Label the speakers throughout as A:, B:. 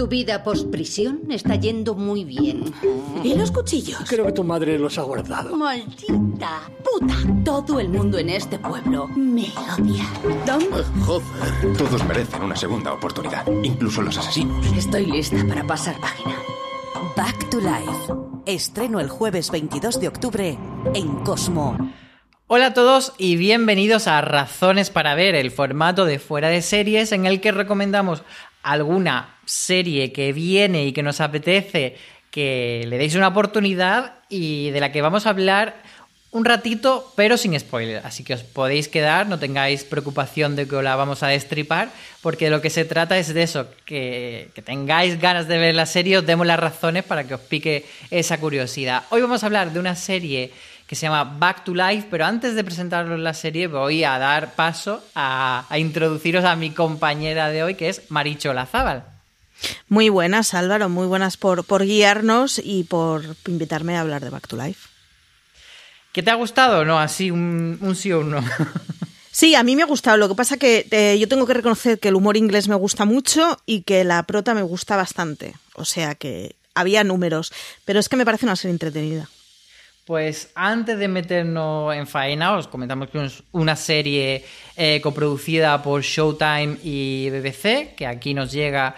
A: Tu vida post-prisión está yendo muy bien. ¿Y los cuchillos?
B: Creo que tu madre los ha guardado.
A: Maldita puta. Todo el mundo en este pueblo me odia. Tom,
C: Joder, todos merecen una segunda oportunidad, incluso los asesinos.
A: estoy lista para pasar página.
D: Back to Life. Estreno el jueves 22 de octubre en Cosmo.
E: Hola a todos y bienvenidos a Razones para Ver, el formato de fuera de series en el que recomendamos alguna serie que viene y que nos apetece que le deis una oportunidad y de la que vamos a hablar un ratito, pero sin spoiler. Así que os podéis quedar, no tengáis preocupación de que la vamos a destripar, porque de lo que se trata es de eso, que, que tengáis ganas de ver la serie, os demos las razones para que os pique esa curiosidad. Hoy vamos a hablar de una serie que se llama Back to Life, pero antes de presentaros la serie voy a dar paso a, a introduciros a mi compañera de hoy, que es Maricho Lazábal.
F: Muy buenas, Álvaro, muy buenas por, por guiarnos y por invitarme a hablar de Back to Life.
E: ¿Qué te ha gustado? No, así, un, un sí o un no.
F: Sí, a mí me ha gustado. Lo que pasa que eh, yo tengo que reconocer que el humor inglés me gusta mucho y que la prota me gusta bastante. O sea que había números, pero es que me parece una serie entretenida.
E: Pues antes de meternos en faena, os comentamos que es una serie eh, coproducida por Showtime y BBC, que aquí nos llega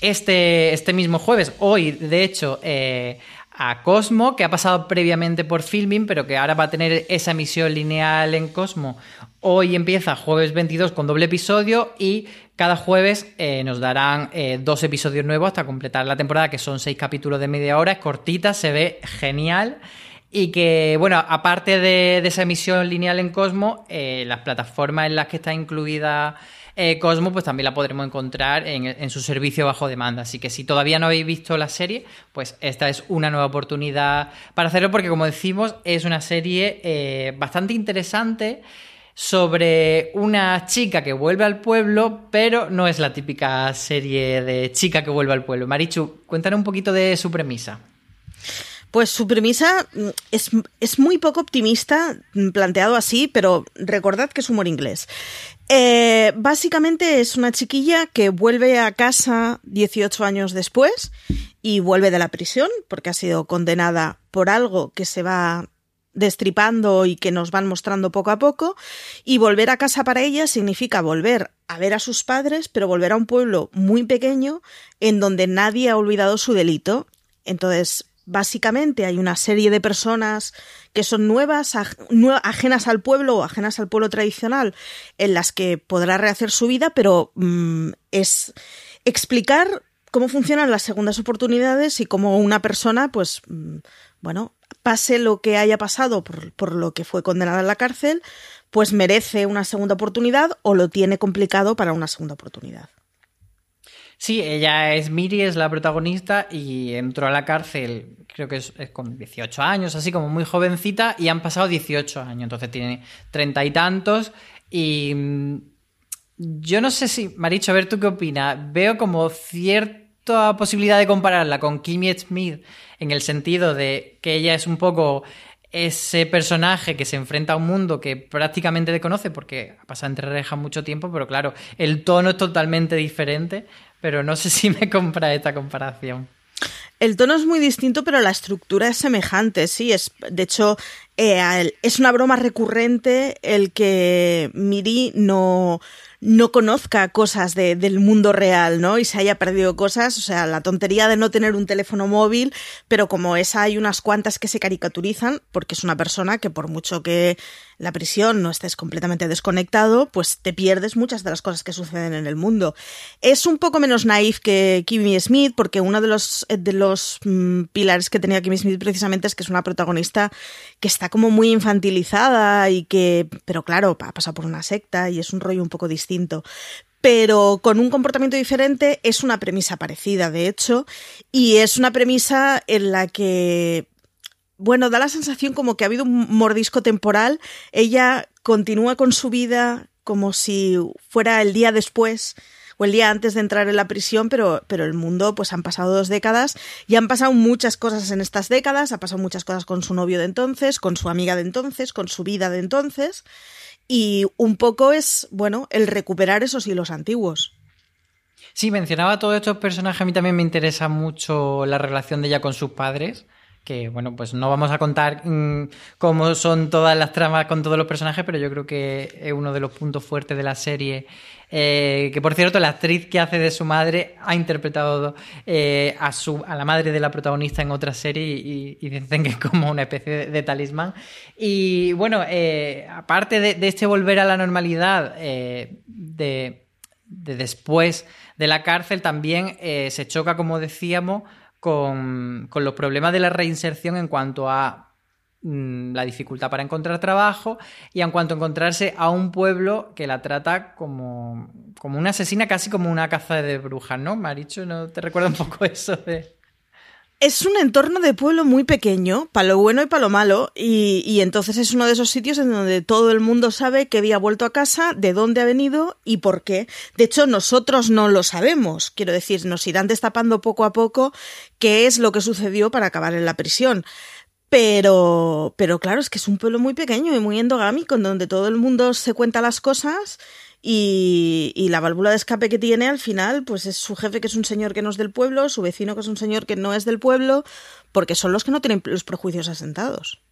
E: este, este mismo jueves, hoy de hecho, eh, a Cosmo, que ha pasado previamente por Filming, pero que ahora va a tener esa emisión lineal en Cosmo. Hoy empieza jueves 22 con doble episodio y cada jueves eh, nos darán eh, dos episodios nuevos hasta completar la temporada, que son seis capítulos de media hora, es cortita, se ve genial. Y que, bueno, aparte de, esa emisión lineal en Cosmo, las plataformas en las que está incluida eh, Cosmo, pues también la podremos encontrar en, su servicio bajo demanda. Así que si todavía no habéis visto la serie, pues esta es una nueva oportunidad para hacerlo, porque como decimos, es una serie eh, bastante interesante sobre una chica que vuelve al pueblo, pero no es la típica serie de chica que vuelve al pueblo. Marichu, cuéntanos un poquito de su premisa.
F: Pues su premisa es, es, muy poco optimista, planteado así, pero recordad que es humor inglés. Eh, básicamente es una chiquilla que vuelve a casa 18 años después y vuelve de la prisión porque ha sido condenada por algo que se va destripando y que nos van mostrando poco a poco y volver a casa para ella significa volver a ver a sus padres pero volver a un pueblo muy pequeño en donde nadie ha olvidado su delito entonces básicamente hay una serie de personas que son nuevas, ajenas al pueblo ajenas al pueblo tradicional, en las que podrá rehacer su vida, pero mmm, es explicar cómo funcionan las segundas oportunidades y cómo una persona, pues, mm, bueno, pase lo que haya pasado por, lo que fue condenada en la cárcel, pues merece una segunda oportunidad o lo tiene complicado para una segunda oportunidad.
E: Sí, ella es Miri, es la protagonista y entró a la cárcel, creo que es, con 18 años, así como muy jovencita, y han pasado 18 años, entonces tiene treinta y tantos. Y mm, yo no sé si, Maricho, a ver tú qué opinas. Veo como cierta posibilidad de compararla con Kimmy Smith en el sentido de que ella es un poco ese personaje que se enfrenta a un mundo que prácticamente desconoce porque ha pasado entre rejas mucho tiempo, pero claro, el tono es totalmente diferente, pero no sé si me compra esta comparación.
F: El tono es muy distinto, pero la estructura es semejante, sí. Es, de hecho, eh, es una broma recurrente el que Miri no, no conozca cosas del mundo real, ¿no? Y se haya perdido cosas, o sea, la tontería de no tener un teléfono móvil, pero como esa hay unas cuantas que se caricaturizan, porque es una persona que por mucho que la prisión no estés completamente desconectado, pues te pierdes muchas de las cosas que suceden en el mundo. Es un poco menos naif que Kimmy Smith, porque uno de los, de los mm, pilares que tenía Kimmy Smith precisamente es que es una protagonista que está como muy infantilizada y que, pero claro, ha pasado por una secta y es un rollo un poco distinto pero con un comportamiento diferente es una premisa parecida, de hecho, y es una premisa en la que bueno, da la sensación como que ha habido un mordisco temporal. Ella continúa con su vida como si fuera el día después o el día antes de entrar en la prisión, pero, pero el mundo, pues han pasado dos décadas y han pasado muchas cosas en estas décadas, ha pasado muchas cosas con su novio de entonces, con su amiga de entonces, con su vida de entonces, y un poco es, bueno, el recuperar esos hilos antiguos.
E: Sí, mencionaba todos estos personajes, a mí también me interesa mucho la relación de ella con sus padres que bueno, pues no vamos a contar mm, cómo son todas las tramas con todos los personajes, pero yo creo que es uno de los puntos fuertes de la serie. Eh, que por cierto, la actriz que hace de su madre ha interpretado eh, a, su, a la madre de la protagonista en otra serie y, dicen que es como una especie de, talismán. Y bueno, eh, aparte de, este volver a la normalidad de, de después de la cárcel, también se choca, como decíamos, con, los problemas de la reinserción en cuanto a mm, la dificultad para encontrar trabajo y en cuanto a encontrarse a un pueblo que la trata como, como una asesina, casi como una caza de brujas, ¿no? Maricho, ¿no te recuerda un poco eso de...?
F: Es un entorno de pueblo muy pequeño, para lo bueno y para lo malo, y, entonces es uno de esos sitios en donde todo el mundo sabe que había vuelto a casa, de dónde ha venido y por qué. De hecho, nosotros no lo sabemos, quiero decir, nos irán destapando poco a poco qué es lo que sucedió para acabar en la prisión. Pero, pero claro, es que es un pueblo muy pequeño y muy endogámico, en donde todo el mundo se cuenta las cosas y, la válvula de escape que tiene al final, pues es su jefe que es un señor que no es del pueblo, su vecino que es un señor que no es del pueblo, porque son los que no tienen los prejuicios asentados.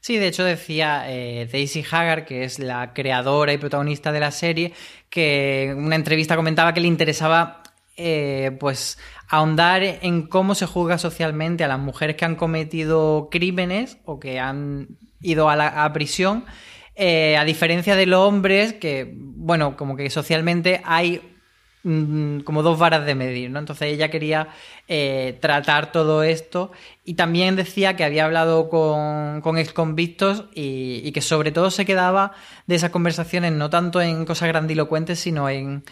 E: Sí, de hecho decía eh, Daisy Hagar, que es la creadora y protagonista de la serie, que en una entrevista comentaba que le interesaba eh, pues ahondar en cómo se juzga socialmente a las mujeres que han cometido crímenes o que han ido a la a prisión eh, a diferencia de los hombres, que, bueno, como que socialmente hay mm, como dos varas de medir, ¿no? Entonces ella quería eh, tratar todo esto y también decía que había hablado con, con exconvictos y, que sobre todo se quedaba de esas conversaciones no tanto en cosas grandilocuentes, sino en,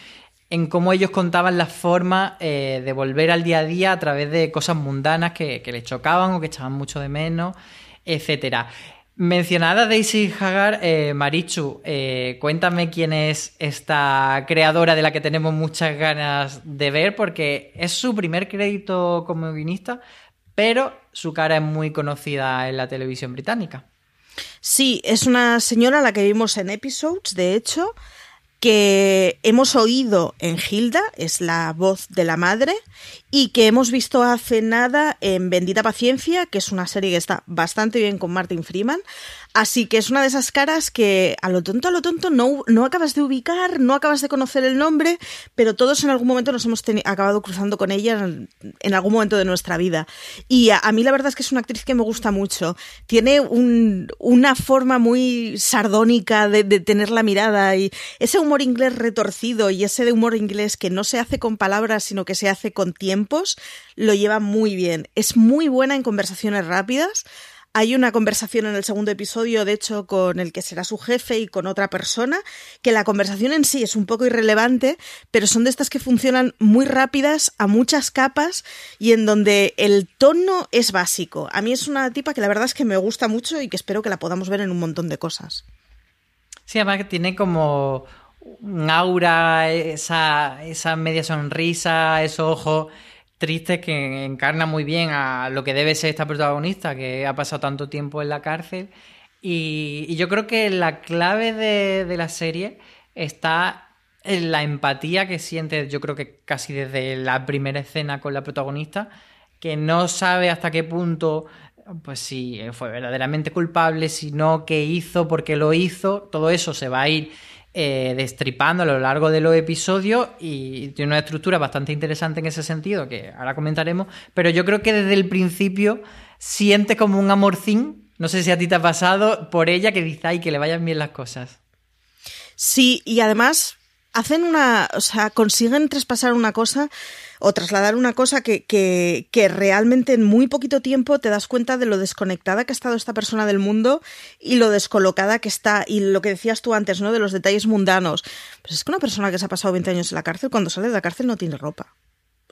E: en cómo ellos contaban la forma eh, de volver al día a día a través de cosas mundanas que, que les chocaban o que echaban mucho de menos, etcétera. Mencionada Daisy Hagar, eh, Marichu, eh, cuéntame quién es esta creadora de la que tenemos muchas ganas de ver, porque es su primer crédito como guionista, pero su cara es muy conocida en la televisión británica.
F: Sí, es una señora a la que vimos en episodes, de hecho, que hemos oído en Hilda, es la voz de la madre, y que hemos visto hace nada en Bendita Paciencia, que es una serie que está bastante bien con Martin Freeman. Así que es una de esas caras que a lo tonto, a lo tonto, no, no acabas de ubicar, no acabas de conocer el nombre, pero todos en algún momento nos hemos acabado cruzando con ella en, algún momento de nuestra vida. Y a, mí la verdad es que es una actriz que me gusta mucho. Tiene una forma muy sardónica de, tener la mirada y ese humor inglés retorcido y ese de humor inglés que no se hace con palabras, sino que se hace con tiempos, lo lleva muy bien. Es muy buena en conversaciones rápidas. Hay una conversación en el segundo episodio, de hecho, con el que será su jefe y con otra persona, que la conversación en sí es un poco irrelevante, pero son de estas que funcionan muy rápidas, a muchas capas y en donde el tono es básico. A mí es una tipa que la verdad es que me gusta mucho y que espero que la podamos ver en un montón de cosas.
E: Sí, además que tiene como aura, esa, esa media sonrisa, esos ojos triste que encarna muy bien a lo que debe ser esta protagonista que ha pasado tanto tiempo en la cárcel. Y, yo creo que la clave de, la serie está en la empatía que siente, yo creo que casi desde la primera escena con la protagonista, que no sabe hasta qué punto, pues si fue verdaderamente culpable, si no, qué hizo, por qué lo hizo, todo eso se va a ir eh, destripando a lo largo de los episodios y tiene una estructura bastante interesante en ese sentido, que ahora comentaremos, pero yo creo que desde el principio siente como un amorcín, no sé si a ti te ha pasado, por ella que dice, ay, que le vayan bien las cosas.
F: Sí, y además hacen una, o sea, consiguen traspasar una cosa o trasladar una cosa que, que, que, realmente en muy poquito tiempo te das cuenta de lo desconectada que ha estado esta persona del mundo y lo descolocada que está. Y lo que decías tú antes, ¿no? De los detalles mundanos. Pues es que una persona que se ha pasado 20 años en la cárcel, cuando sale de la cárcel no tiene ropa.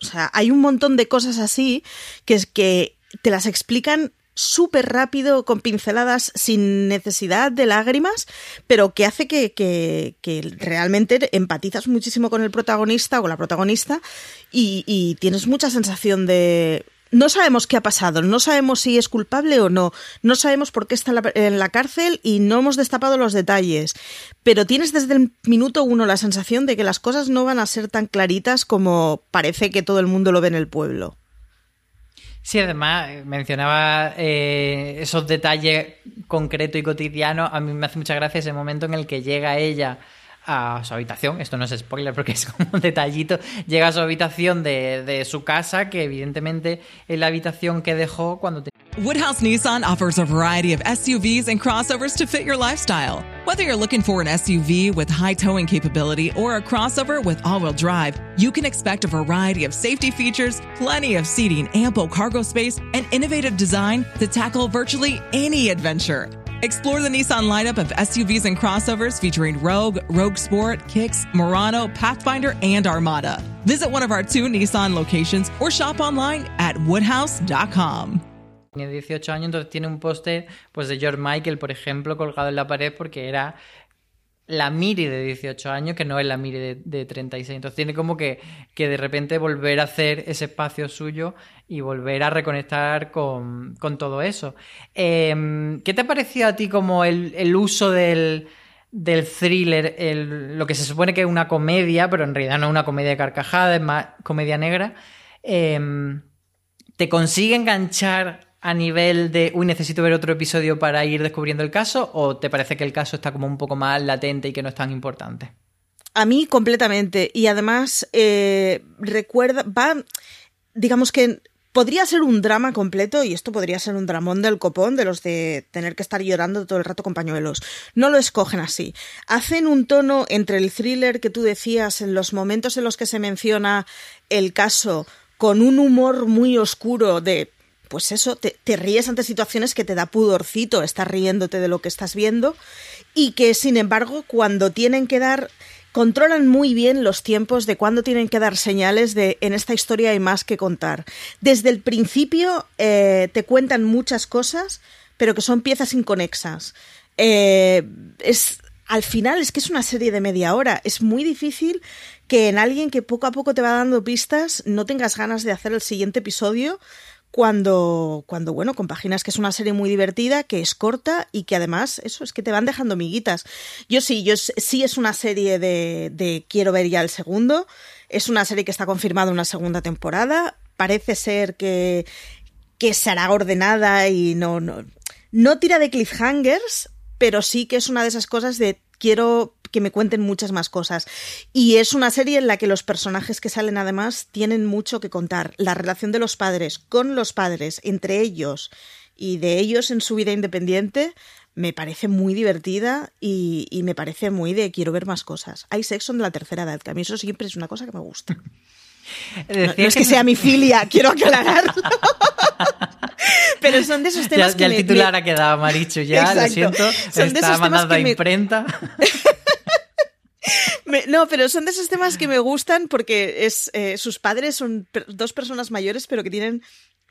F: O sea, hay un montón de cosas así que es que te las explican súper rápido, con pinceladas, sin necesidad de lágrimas, pero que hace que, realmente empatizas muchísimo con el protagonista o la protagonista y tienes mucha sensación de no sabemos qué ha pasado, no sabemos si es culpable o no, no sabemos por qué está en la, cárcel y no hemos destapado los detalles, pero tienes desde el minuto uno la sensación de que las cosas no van a ser tan claritas como parece que todo el mundo lo ve en el pueblo.
E: Sí, además eh, mencionaba eh, esos detalles concretos y cotidianos. A mí me hace mucha gracia ese momento en el que llega ella a su habitación. Esto no es spoiler porque es como un detallito. Llega a su habitación de, de su casa, que evidentemente es la habitación que dejó cuando tenía.
G: Woodhouse Nissan offers a variety of SUVs and crossovers to fit your lifestyle. Whether you're looking for an SUV with high towing capability or a crossover with all wheel drive, you can expect a variety of safety features, plenty of seating, ample cargo space, and innovative design to tackle virtually any adventure. Explore the Nissan lineup of SUVs and crossovers featuring Rogue, Rogue Sport, Kicks, Murano, Pathfinder, and Armada. Visit one of our two Nissan locations or shop online at woodhouse.com.
E: Tiene 18 años, entonces tiene un póster pues, de George Michael, por ejemplo, colgado en la pared porque era la Miri de 18 años, que no es la Miri de, de 36. Entonces tiene como que, que, de repente volver a hacer ese espacio suyo y volver a reconectar con, con todo eso. Eh, ¿Qué te ha parecido a ti como el, el uso del, del thriller, el, lo que se supone que es una comedia, pero en realidad no es una comedia de carcajada, es más comedia negra? Eh, ¿Te consigue enganchar a nivel de, uy, necesito ver otro episodio para ir descubriendo el caso? ¿O te parece que el caso está como un poco más latente y que no es tan importante?
F: A mí completamente. Y además, eh, recuerda, va, digamos que podría ser un drama completo y esto podría ser un dramón del copón de los de tener que estar llorando todo el rato con pañuelos. No lo escogen así. Hacen un tono entre el thriller que tú decías en los momentos en los que se menciona el caso con un humor muy oscuro de pues eso, te, ríes ante situaciones que te da pudorcito, estás riéndote de lo que estás viendo y que sin embargo cuando tienen que dar controlan muy bien los tiempos de cuándo tienen que dar señales de en esta historia hay más que contar. Desde el principio eh, te cuentan muchas cosas, pero que son piezas inconexas. Eh, es, al final es que es una serie de media hora. Es muy difícil que en alguien que poco a poco te va dando pistas no tengas ganas de hacer el siguiente episodio cuando, cuando, bueno, compaginas que es una serie muy divertida, que es corta y que además, eso es que te van dejando miguitas. Yo sí, yo sí es una serie de, quiero ver ya el segundo. Es una serie que está confirmada una segunda temporada. Parece ser que, que será ordenada y no, no, no tira de cliffhangers, pero sí que es una de esas cosas de quiero que me cuenten muchas más cosas. Y es una serie en la que los personajes que salen además tienen mucho que contar. La relación de los padres con los padres, entre ellos y de ellos en su vida independiente, me parece muy divertida y, me parece muy de quiero ver más cosas. Hay sexo en la tercera edad, que a mí eso siempre es una cosa que me gusta. No, no, es que sea mi filia, quiero aclararlo. Pero son de esos temas
E: ya,
F: que
E: ya
F: me,
E: el titular
F: me...
E: ha quedado Marichu ya,
F: Exacto.
E: lo siento.
F: Son de
E: está
F: esos temas
E: mandando a
F: que me-
E: imprenta.
F: Me- no, pero son de esos temas que me gustan porque es eh, sus padres son per- dos personas mayores, pero que tienen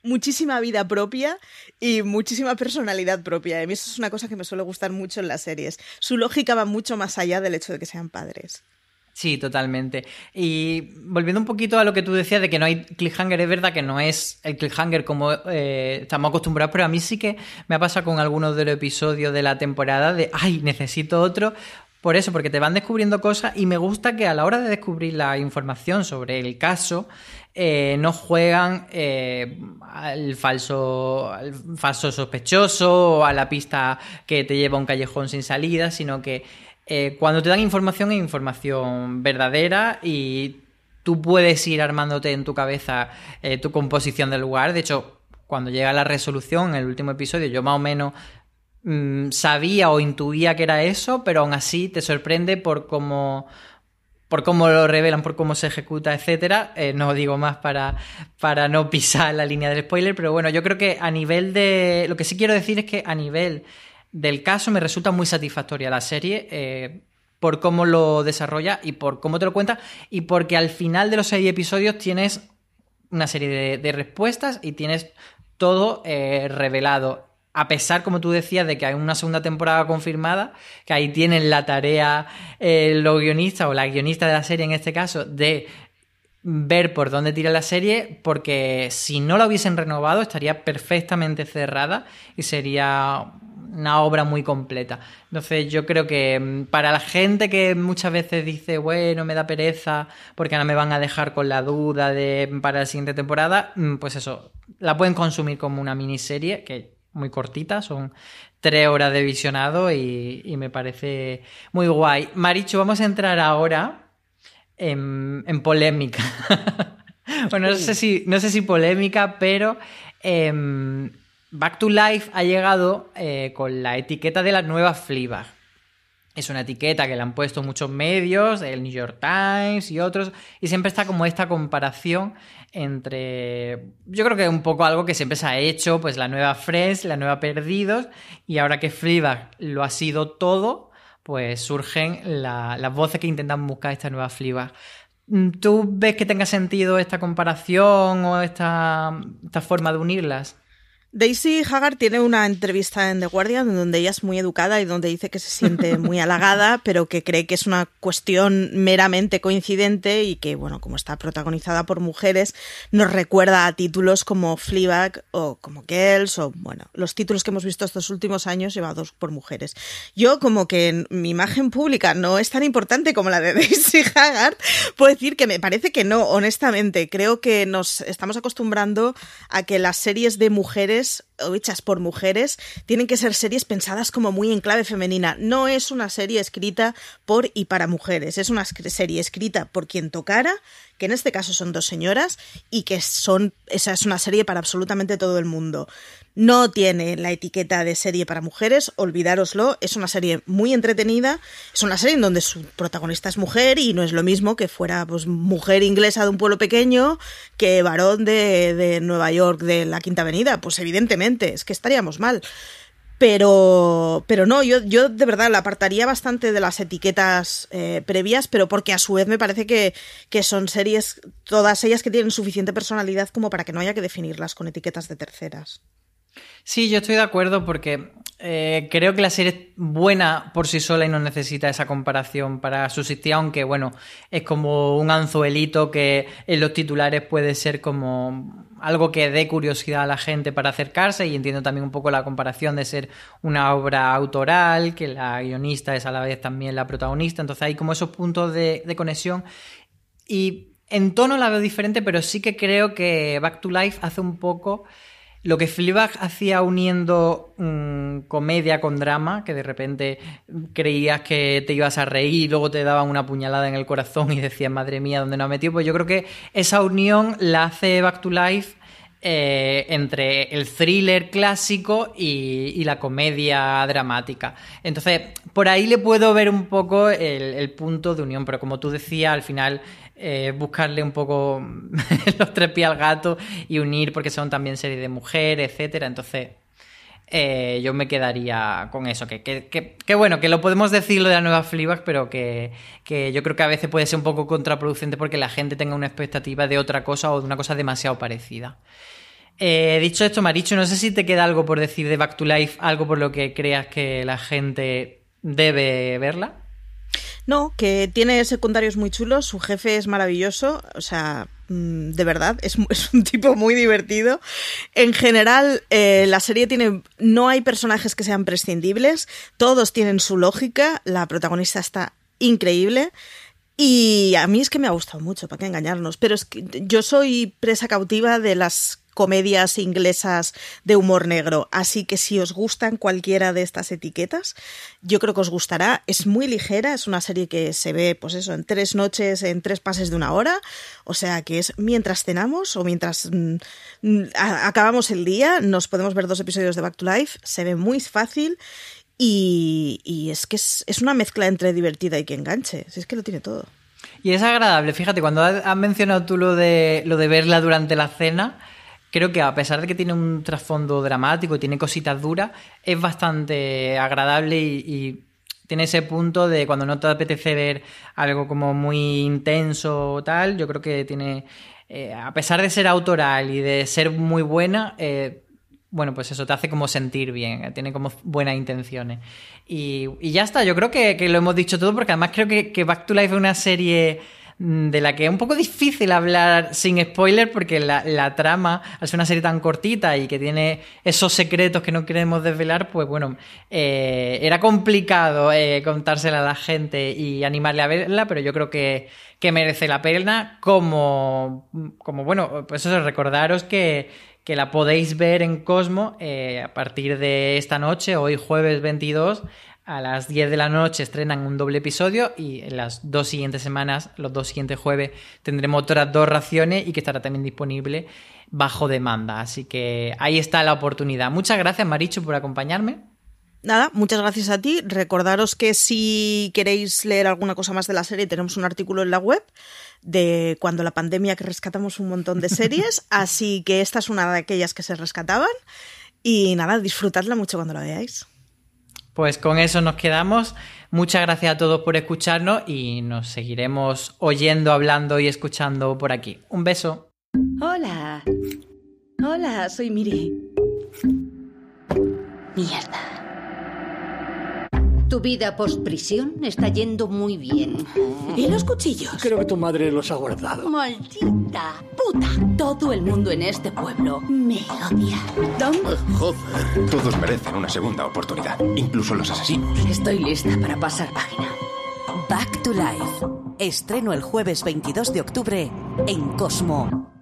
F: muchísima vida propia y muchísima personalidad propia. A mí eso es una cosa que me suele gustar mucho en las series. Su lógica va mucho más allá del hecho de que sean padres.
E: Sí, totalmente. Y volviendo un poquito a lo que tú decías de que no hay cliffhanger, es verdad que no es el cliffhanger como eh, estamos acostumbrados, pero a mí sí que me ha pasado con algunos de los episodios de la temporada de, ay, necesito otro. Por eso, porque te van descubriendo cosas y me gusta que a la hora de descubrir la información sobre el caso, eh, no juegan eh, al, falso, al falso sospechoso o a la pista que te lleva a un callejón sin salida, sino que eh, cuando te dan información es información verdadera y tú puedes ir armándote en tu cabeza eh, tu composición del lugar. De hecho, cuando llega la resolución en el último episodio, yo más o menos mm, sabía o intuía que era eso, pero aún así te sorprende por cómo por cómo lo revelan, por cómo se ejecuta, etcétera. Eh, no digo más para, para no pisar la línea del spoiler, pero bueno, yo creo que a nivel de. Lo que sí quiero decir es que a nivel del caso me resulta muy satisfactoria la serie. eh, por cómo lo desarrolla y por cómo te lo cuenta, y porque al final de los seis episodios tienes una serie de, respuestas y tienes todo eh, revelado. A pesar, como tú decías, de que hay una segunda temporada confirmada, que ahí tienen la tarea eh, los guionistas o la guionista de la serie en este caso de ver por dónde tira la serie, porque si no la hubiesen renovado estaría perfectamente cerrada y sería una obra muy completa. Entonces yo creo que mm, para la gente que muchas veces dice, bueno, me da pereza porque ahora me van a dejar con la duda de para la siguiente temporada, mm, pues eso, la pueden consumir como una miniserie que muy cortita, son tres horas de visionado y, y me parece muy guay. Marichu, vamos a entrar ahora en, en polémica. bueno, no sé si, no sé si polémica, pero em, Back to Life ha llegado eh, con la etiqueta de la nueva Fleabag. Es una etiqueta que le han puesto muchos medios, el New York Times y otros, y siempre está como esta comparación entre. Yo creo que un poco algo que siempre se ha hecho, pues la nueva Friends, la nueva Perdidos, y ahora que Fleabag lo ha sido todo, pues surgen la- las voces que intentan buscar esta nueva Fleabag. ¿Tú ves que tenga sentido esta comparación o esta forma de unirlas?
F: Daisy Haggard tiene una entrevista en The Guardian donde ella es muy educada y donde dice que se siente muy halagada, pero que cree que es una cuestión meramente coincidente y que, bueno, como está protagonizada por mujeres, nos recuerda a títulos como Fleabag o como Girls o, bueno, los títulos que hemos visto estos últimos años llevados por mujeres. Yo, como que mi imagen pública no es tan importante como la de Daisy Haggard, puedo decir que me parece que no, honestamente. Creo que nos estamos acostumbrando a que las series de mujeres Paris o hechas por mujeres tienen que ser series pensadas como muy en clave femenina. No es una serie escrita por y para mujeres, es una serie escrita por quien tocara, que en este caso son dos señoras y que son esa es una serie para absolutamente todo el mundo. No tiene la etiqueta de serie para mujeres, olvidároslo, es una serie muy entretenida, es una serie en donde su protagonista es mujer y no es lo mismo que fuera pues mujer inglesa de un pueblo pequeño que varón de, de Nueva York de la Quinta Avenida, pues evidentemente, es que estaríamos mal. Pero, pero no, yo, yo de verdad la apartaría bastante de las etiquetas eh, previas, pero porque a su vez me parece que, que son series, todas ellas que tienen suficiente personalidad como para que no haya que definirlas con etiquetas de terceras.
E: Sí, yo estoy de acuerdo porque eh, creo que la serie es buena por sí sola y no necesita esa comparación para subsistir, aunque bueno, es como un anzuelito que en los titulares puede ser como algo que dé curiosidad a la gente para acercarse y entiendo también un poco la comparación de ser una obra autoral, que la guionista es a la vez también la protagonista, entonces hay como esos puntos de, de conexión y en tono la veo diferente, pero sí que creo que Back to Life hace un poco lo que Fleabag hacía uniendo mmm, comedia con drama, que de repente creías que te ibas a reír y luego te daban una puñalada en el corazón y decías, madre mía, ¿dónde nos ha metido? Pues yo creo que esa unión la hace Back to Life eh, entre el thriller clásico y, y, la comedia dramática. Entonces, por ahí le puedo ver un poco el, el punto de unión, pero como tú decías, al final eh, buscarle un poco los tres pies al gato y unir porque son también series de mujeres, etcétera. Entonces, eh, yo me quedaría con eso. Que, que, que, bueno, que lo podemos decir lo de la nueva Fleabag, pero que, yo creo que a veces puede ser un poco contraproducente porque la gente tenga una expectativa de otra cosa o de una cosa demasiado parecida. Eh, dicho esto, Maricho, no sé si te queda algo por decir de Back to Life, algo por lo que creas que la gente debe verla.
F: No, que tiene secundarios muy chulos, su jefe es maravilloso, o sea, mm, de verdad, es, es un tipo muy divertido. En general, eh, la serie tiene, no hay personajes que sean prescindibles, todos tienen su lógica, la protagonista está increíble. Y a mí es que me ha gustado mucho, para qué engañarnos, pero es que yo soy presa cautiva de las comedias inglesas de humor negro. Así que si os gustan cualquiera de estas etiquetas, yo creo que os gustará. Es muy ligera, es una serie que se ve, pues eso, en tres noches, en tres pases de una hora. O sea que es mientras cenamos o mientras mm, acabamos el día, nos podemos ver dos episodios de Back to Life. Se ve muy fácil. Y, es que es, es, una mezcla entre divertida y que enganche. Si es que lo tiene todo.
E: Y es agradable, fíjate, cuando has mencionado tú lo de, lo de verla durante la cena, creo que a pesar de que tiene un trasfondo dramático y tiene cositas duras, es bastante agradable y, tiene ese punto de cuando no te apetece ver algo como muy intenso o tal, yo creo que tiene, eh, a pesar de ser autoral y de ser muy buena, eh, bueno, pues eso te hace como sentir bien, tiene como buenas intenciones. Y, ya está, yo creo que, lo hemos dicho todo porque además creo que, que Back to Life es una serie de la que es un poco difícil hablar sin spoiler porque la, la, trama, al ser una serie tan cortita y que tiene esos secretos que no queremos desvelar, pues bueno, eh, era complicado eh, contársela a la gente y animarle a verla, pero yo creo que, que merece la pena como, como bueno, pues eso, recordaros que, que la podéis ver en Cosmo eh, a partir de esta noche, hoy jueves 22, a las 10 de la noche estrenan un doble episodio y en las dos siguientes semanas, los dos siguientes jueves, tendremos otras dos raciones y que estará también disponible bajo demanda. Así que ahí está la oportunidad. Muchas gracias, Maricho, por acompañarme.
F: Nada, muchas gracias a ti. Recordaros que si queréis leer alguna cosa más de la serie, tenemos un artículo en la web de cuando la pandemia que rescatamos un montón de series, así que esta es una de aquellas que se rescataban. Y nada, disfrutadla mucho cuando la veáis.
E: Pues con eso nos quedamos. Muchas gracias a todos por escucharnos y nos seguiremos oyendo, hablando y escuchando por aquí. Un beso.
H: Hola. Hola, soy Miri. Mierda.
A: Tu vida post-prisión está yendo muy bien.
H: ¿Y los cuchillos?
B: Creo que tu madre los ha guardado.
H: Maldita puta. Todo el mundo en este pueblo me odia. ¿Dónde?
C: Joder, todos merecen una segunda oportunidad, incluso los asesinos.
H: Estoy lista para pasar página.
D: Back to Life. Estreno el jueves 22 de octubre en Cosmo.